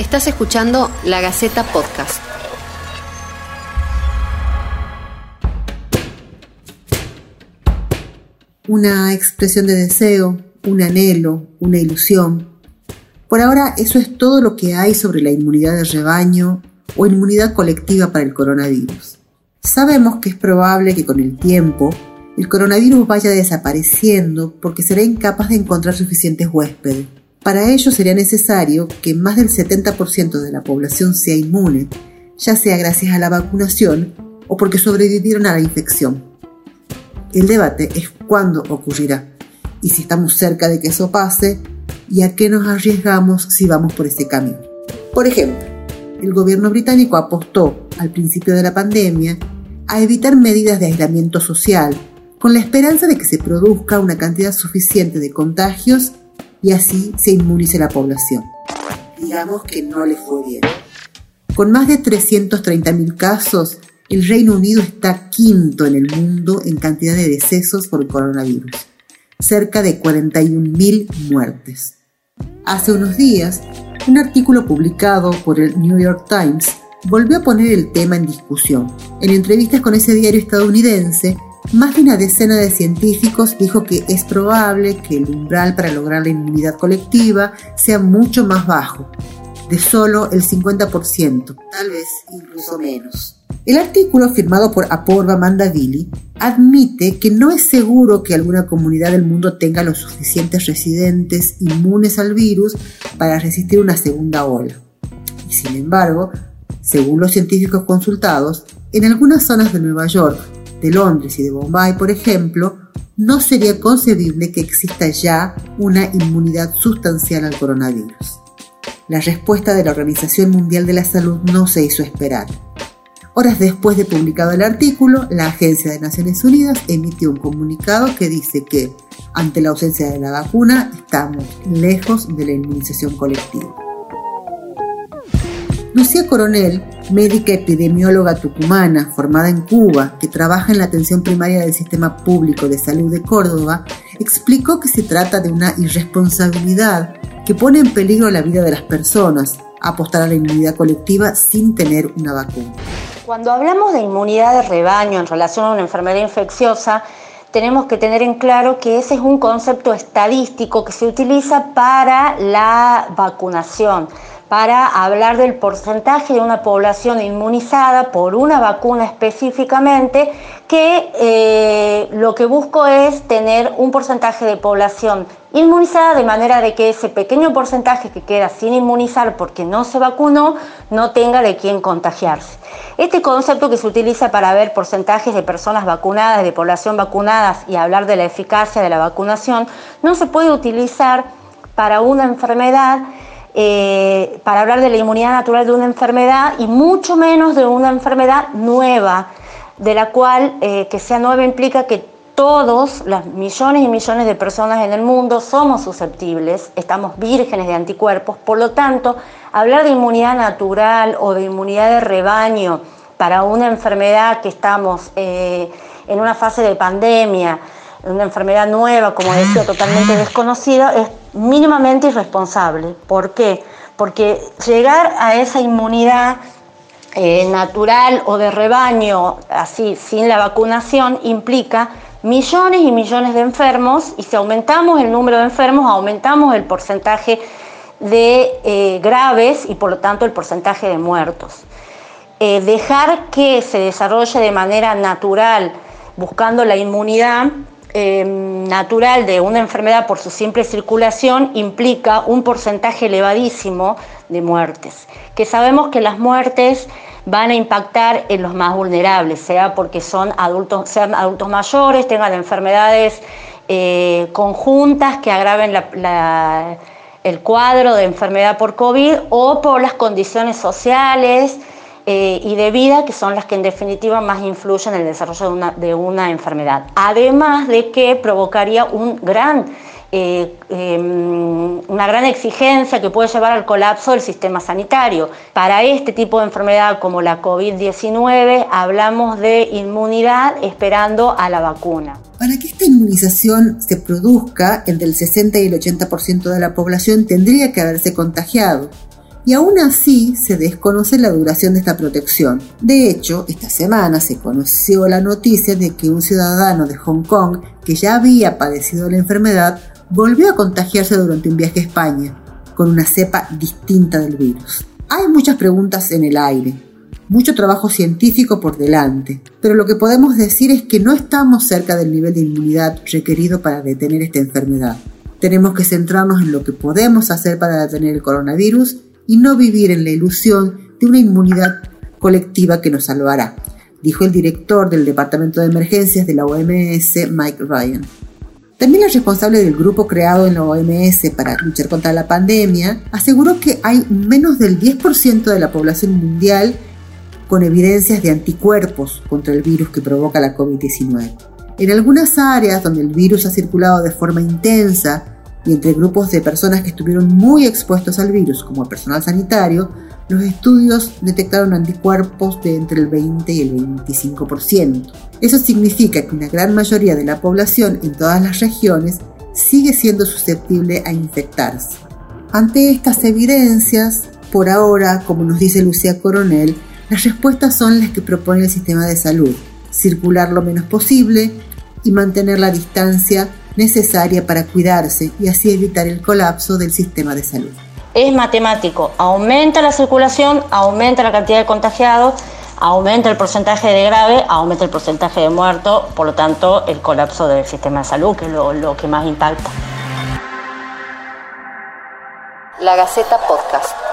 Estás escuchando La Gaceta Podcast. Una expresión de deseo, un anhelo, una ilusión. Por ahora eso es todo lo que hay sobre la inmunidad de rebaño o inmunidad colectiva para el coronavirus. Sabemos que es probable que con el tiempo el coronavirus vaya desapareciendo porque será incapaz de encontrar suficientes huéspedes. Para ello sería necesario que más del 70% de la población sea inmune, ya sea gracias a la vacunación o porque sobrevivieron a la infección. El debate es cuándo ocurrirá y si estamos cerca de que eso pase y a qué nos arriesgamos si vamos por ese camino. Por ejemplo, el gobierno británico apostó al principio de la pandemia a evitar medidas de aislamiento social, con la esperanza de que se produzca una cantidad suficiente de contagios y así se inmunice la población. Digamos que no le fue bien. Con más de 330.000 casos, el Reino Unido está quinto en el mundo en cantidad de decesos por el coronavirus, cerca de 41.000 muertes. Hace unos días, un artículo publicado por el New York Times volvió a poner el tema en discusión. En entrevistas con ese diario estadounidense, más de una decena de científicos dijo que es probable que el umbral para lograr la inmunidad colectiva sea mucho más bajo, de solo el 50%, tal vez incluso menos. El artículo firmado por Aporva Mandavili admite que no es seguro que alguna comunidad del mundo tenga los suficientes residentes inmunes al virus para resistir una segunda ola. Y sin embargo, según los científicos consultados, en algunas zonas de Nueva York, de Londres y de Bombay, por ejemplo, no sería concebible que exista ya una inmunidad sustancial al coronavirus. La respuesta de la Organización Mundial de la Salud no se hizo esperar. Horas después de publicado el artículo, la Agencia de Naciones Unidas emitió un comunicado que dice que, ante la ausencia de la vacuna, estamos lejos de la inmunización colectiva. Lucía Coronel, médica epidemióloga tucumana formada en Cuba, que trabaja en la atención primaria del Sistema Público de Salud de Córdoba, explicó que se trata de una irresponsabilidad que pone en peligro la vida de las personas, apostar a la inmunidad colectiva sin tener una vacuna. Cuando hablamos de inmunidad de rebaño en relación a una enfermedad infecciosa, tenemos que tener en claro que ese es un concepto estadístico que se utiliza para la vacunación para hablar del porcentaje de una población inmunizada por una vacuna específicamente, que eh, lo que busco es tener un porcentaje de población inmunizada de manera de que ese pequeño porcentaje que queda sin inmunizar porque no se vacunó no tenga de quién contagiarse. Este concepto que se utiliza para ver porcentajes de personas vacunadas, de población vacunadas y hablar de la eficacia de la vacunación, no se puede utilizar para una enfermedad eh, para hablar de la inmunidad natural de una enfermedad y mucho menos de una enfermedad nueva, de la cual eh, que sea nueva implica que todos, las millones y millones de personas en el mundo, somos susceptibles, estamos vírgenes de anticuerpos, por lo tanto, hablar de inmunidad natural o de inmunidad de rebaño para una enfermedad que estamos eh, en una fase de pandemia, una enfermedad nueva, como decía, totalmente desconocida, es mínimamente irresponsable. ¿Por qué? Porque llegar a esa inmunidad eh, natural o de rebaño, así, sin la vacunación, implica millones y millones de enfermos y si aumentamos el número de enfermos, aumentamos el porcentaje de eh, graves y por lo tanto el porcentaje de muertos. Eh, dejar que se desarrolle de manera natural buscando la inmunidad Em, natural de una enfermedad por su simple circulación implica un porcentaje elevadísimo de muertes, que sabemos que las muertes van a impactar en los más vulnerables, sea porque son adultos, sean adultos mayores, tengan enfermedades eh, conjuntas que agraven el cuadro de enfermedad por COVID o por las condiciones sociales, eh, y de vida, que son las que en definitiva más influyen en el desarrollo de una, de una enfermedad. Además de que provocaría un gran, eh, em, una gran exigencia que puede llevar al colapso del sistema sanitario. Para este tipo de enfermedad como la COVID-19 hablamos de inmunidad esperando a la vacuna. Para que esta inmunización se produzca, entre el 60 y el 80% de la población tendría que haberse contagiado y aún así se desconoce la duración de esta protección. De hecho, esta semana se conoció la noticia de que un ciudadano de Hong Kong que ya había padecido la enfermedad volvió a contagiarse durante un viaje a España con una cepa distinta del virus. Hay muchas preguntas en el aire, mucho trabajo científico por delante, pero lo que podemos decir es que no estamos cerca del nivel de inmunidad requerido para detener esta enfermedad. Tenemos que centrarnos en lo que podemos hacer para detener el coronavirus y no vivir en la ilusión de una inmunidad colectiva que nos salvará, dijo el director del Departamento de Emergencias de la OMS, Mike Ryan. También el responsable del grupo creado en la OMS para luchar contra la pandemia aseguró que hay menos del 10% de la población mundial con evidencias de anticuerpos contra el virus que provoca la COVID-19. En algunas áreas donde el virus ha circulado de forma intensa y entre grupos de personas que estuvieron muy expuestos al virus, como el personal sanitario, los estudios detectaron anticuerpos de entre el 20 y el 25%. Eso significa que una gran mayoría de la población en todas las regiones sigue siendo susceptible a infectarse. Ante estas evidencias, por ahora, como nos dice Lucía Coronel, las respuestas son las que propone el sistema de salud. Circular lo menos posible y mantener la distancia necesaria para cuidarse y así evitar el colapso del sistema de salud. Es matemático, aumenta la circulación, aumenta la cantidad de contagiados, aumenta el porcentaje de grave, aumenta el porcentaje de muertos, por lo tanto el colapso del sistema de salud, que es lo, lo que más impacta. La Gaceta Podcast.